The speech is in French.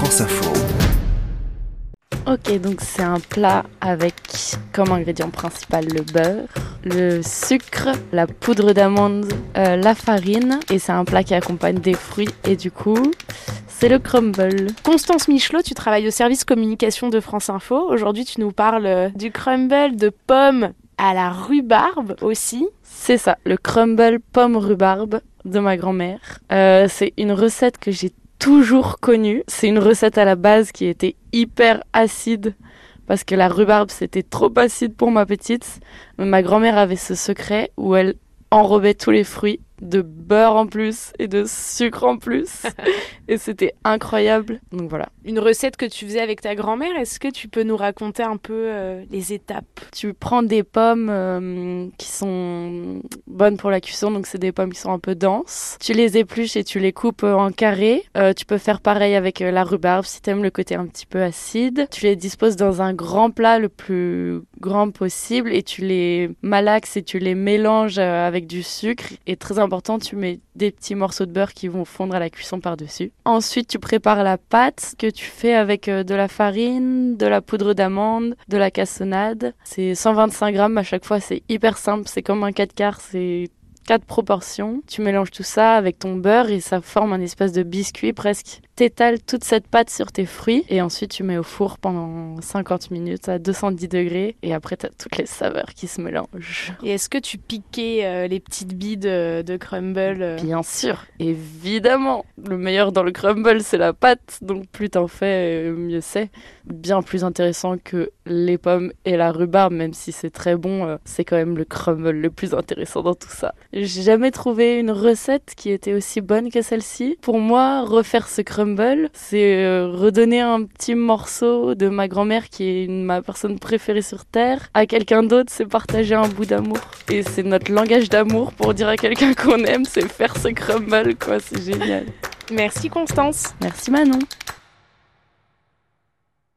France Info. Ok, donc c'est un plat avec comme ingrédient principal le beurre, le sucre, la poudre d'amande, euh, la farine et c'est un plat qui accompagne des fruits et du coup c'est le crumble. Constance Michelot, tu travailles au service communication de France Info. Aujourd'hui tu nous parles euh, du crumble de pommes à la rhubarbe aussi. C'est ça, le crumble pomme rhubarbe de ma grand-mère. Euh, c'est une recette que j'ai toujours connue. C'est une recette à la base qui était hyper acide parce que la rhubarbe c'était trop acide pour ma petite. Ma grand-mère avait ce secret où elle enrobait tous les fruits de beurre en plus et de sucre en plus. et c'était incroyable. Donc voilà. Une recette que tu faisais avec ta grand-mère, est-ce que tu peux nous raconter un peu euh, les étapes? Tu prends des pommes euh, qui sont bonnes pour la cuisson, donc c'est des pommes qui sont un peu denses. Tu les épluches et tu les coupes en carrés. Euh, tu peux faire pareil avec la rhubarbe si tu aimes le côté un petit peu acide. Tu les disposes dans un grand plat le plus grand possible et tu les malaxes et tu les mélanges avec du sucre et très important important, tu mets des petits morceaux de beurre qui vont fondre à la cuisson par-dessus. Ensuite, tu prépares la pâte que tu fais avec euh, de la farine, de la poudre d'amande, de la cassonade. C'est 125 grammes à chaque fois, c'est hyper simple, c'est comme un 4 quarts, c'est quatre proportions. Tu mélanges tout ça avec ton beurre et ça forme un espèce de biscuit presque t'étales toute cette pâte sur tes fruits et ensuite tu mets au four pendant 50 minutes à 210 degrés et après tu as toutes les saveurs qui se mélangent. Et est-ce que tu piquais euh, les petites billes de, crumble euh? Bien sûr, évidemment. Le meilleur dans le crumble c'est la pâte, donc plus t'en fais, euh, mieux c'est. Bien plus intéressant que les pommes et la rhubarbe, même si c'est très bon, c'est quand même le crumble le plus intéressant dans tout ça. J'ai jamais trouvé une recette qui était aussi bonne que celle-ci. Pour moi, refaire ce crumble c'est euh, redonner un petit morceau de ma grand-mère qui est ma personne préférée sur Terre à quelqu'un d'autre, c'est partager un bout d'amour. Et c'est notre langage d'amour pour dire à quelqu'un qu'on aime, c'est faire ce crumble, quoi, c'est génial. Merci Constance. Merci Manon.